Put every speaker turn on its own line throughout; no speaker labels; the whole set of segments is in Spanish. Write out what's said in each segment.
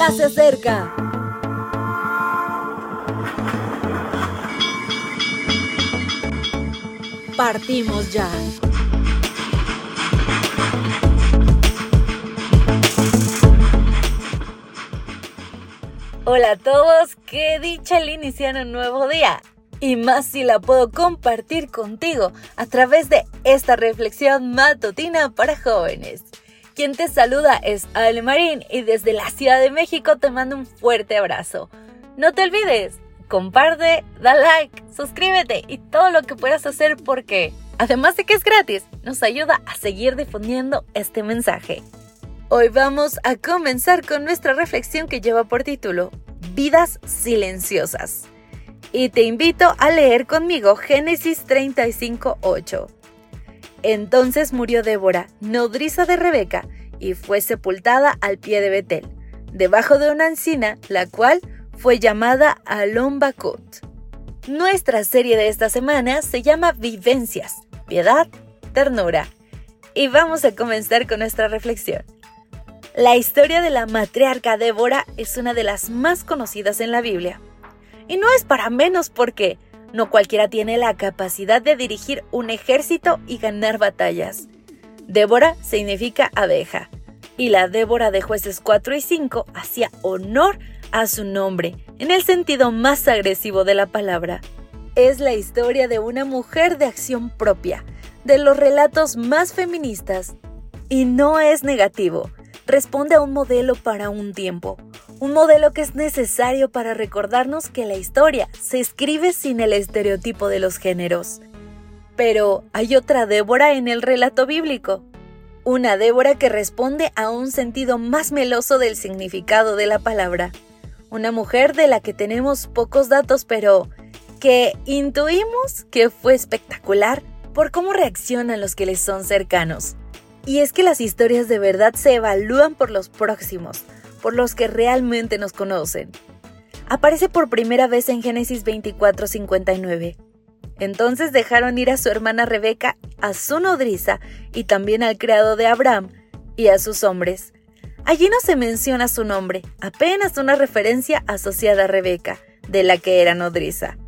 ya se acerca. Partimos ya. Hola a todos, qué dicha el iniciar un nuevo día. Y más si la puedo compartir contigo a través de esta reflexión matutina para jóvenes. Quien te saluda es Ale Marín y desde la Ciudad de México te mando un fuerte abrazo. No te olvides, comparte, da like, suscríbete y todo lo que puedas hacer porque, además de que es gratis, nos ayuda a seguir difundiendo este mensaje. Hoy vamos a comenzar con nuestra reflexión que lleva por título Vidas silenciosas. Y te invito a leer conmigo Génesis 35:8. Entonces murió Débora, nodriza de Rebeca, y fue sepultada al pie de Betel, debajo de una encina, la cual fue llamada Alombacot. Nuestra serie de esta semana se llama Vivencias, Piedad, Ternura. Y vamos a comenzar con nuestra reflexión. La historia de la matriarca Débora es una de las más conocidas en la Biblia. Y no es para menos porque no cualquiera tiene la capacidad de dirigir un ejército y ganar batallas. Débora significa abeja, y la Débora de jueces 4 y 5 hacía honor a su nombre, en el sentido más agresivo de la palabra. Es la historia de una mujer de acción propia, de los relatos más feministas. Y no es negativo, responde a un modelo para un tiempo, un modelo que es necesario para recordarnos que la historia se escribe sin el estereotipo de los géneros. Pero hay otra Débora en el relato bíblico. Una Débora que responde a un sentido más meloso del significado de la palabra. Una mujer de la que tenemos pocos datos, pero que intuimos que fue espectacular por cómo reaccionan los que les son cercanos. Y es que las historias de verdad se evalúan por los próximos, por los que realmente nos conocen. Aparece por primera vez en Génesis 24:59. Entonces dejaron ir a su hermana Rebeca, a su nodriza y también al criado de Abraham y a sus hombres. Allí no se menciona su nombre, apenas una referencia asociada a Rebeca, de la que era nodriza.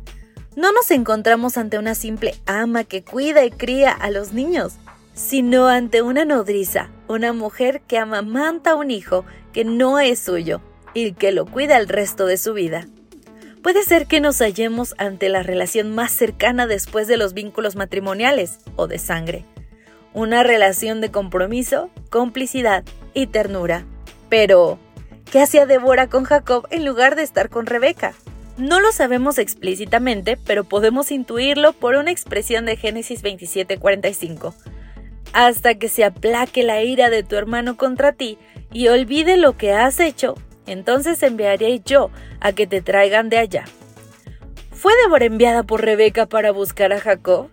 No nos encontramos ante una simple ama que cuida y cría a los niños, sino ante una nodriza, una mujer que amamanta a un hijo que no es suyo y que lo cuida el resto de su vida. Puede ser que nos hallemos ante la relación más cercana después de los vínculos matrimoniales o de sangre. Una relación de compromiso, complicidad y ternura. Pero, ¿qué hacía Débora con Jacob en lugar de estar con Rebeca? No lo sabemos explícitamente, pero podemos intuirlo por una expresión de Génesis 27:45 hasta que se aplaque la ira de tu hermano contra ti y olvide lo que has hecho, entonces enviaré yo a que te traigan de allá. ¿Fue Débora enviada por Rebeca para buscar a Jacob?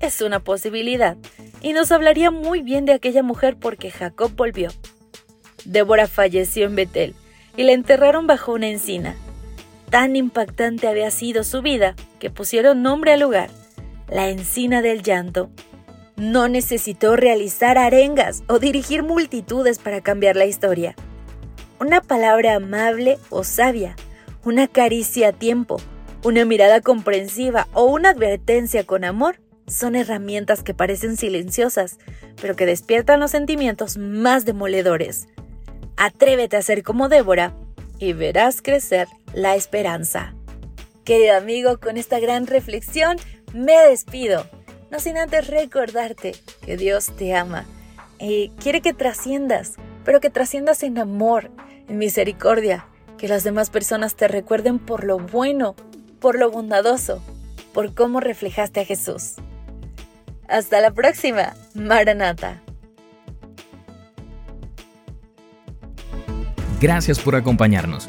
Es una posibilidad, y nos hablaría muy bien de aquella mujer porque Jacob volvió. Débora falleció en Betel y la enterraron bajo una encina. Tan impactante había sido su vida que pusieron nombre al lugar, la encina del llanto, no necesitó realizar arengas o dirigir multitudes para cambiar la historia. Una palabra amable o sabia, una caricia a tiempo, una mirada comprensiva o una advertencia con amor son herramientas que parecen silenciosas, pero que despiertan los sentimientos más demoledores. Atrévete a ser como Débora y verás crecer la esperanza. Querido amigo, con esta gran reflexión me despido no sin antes recordarte que Dios te ama y quiere que trasciendas, pero que trasciendas en amor, en misericordia, que las demás personas te recuerden por lo bueno, por lo bondadoso, por cómo reflejaste a Jesús. Hasta la próxima, Maranata.
Gracias por acompañarnos.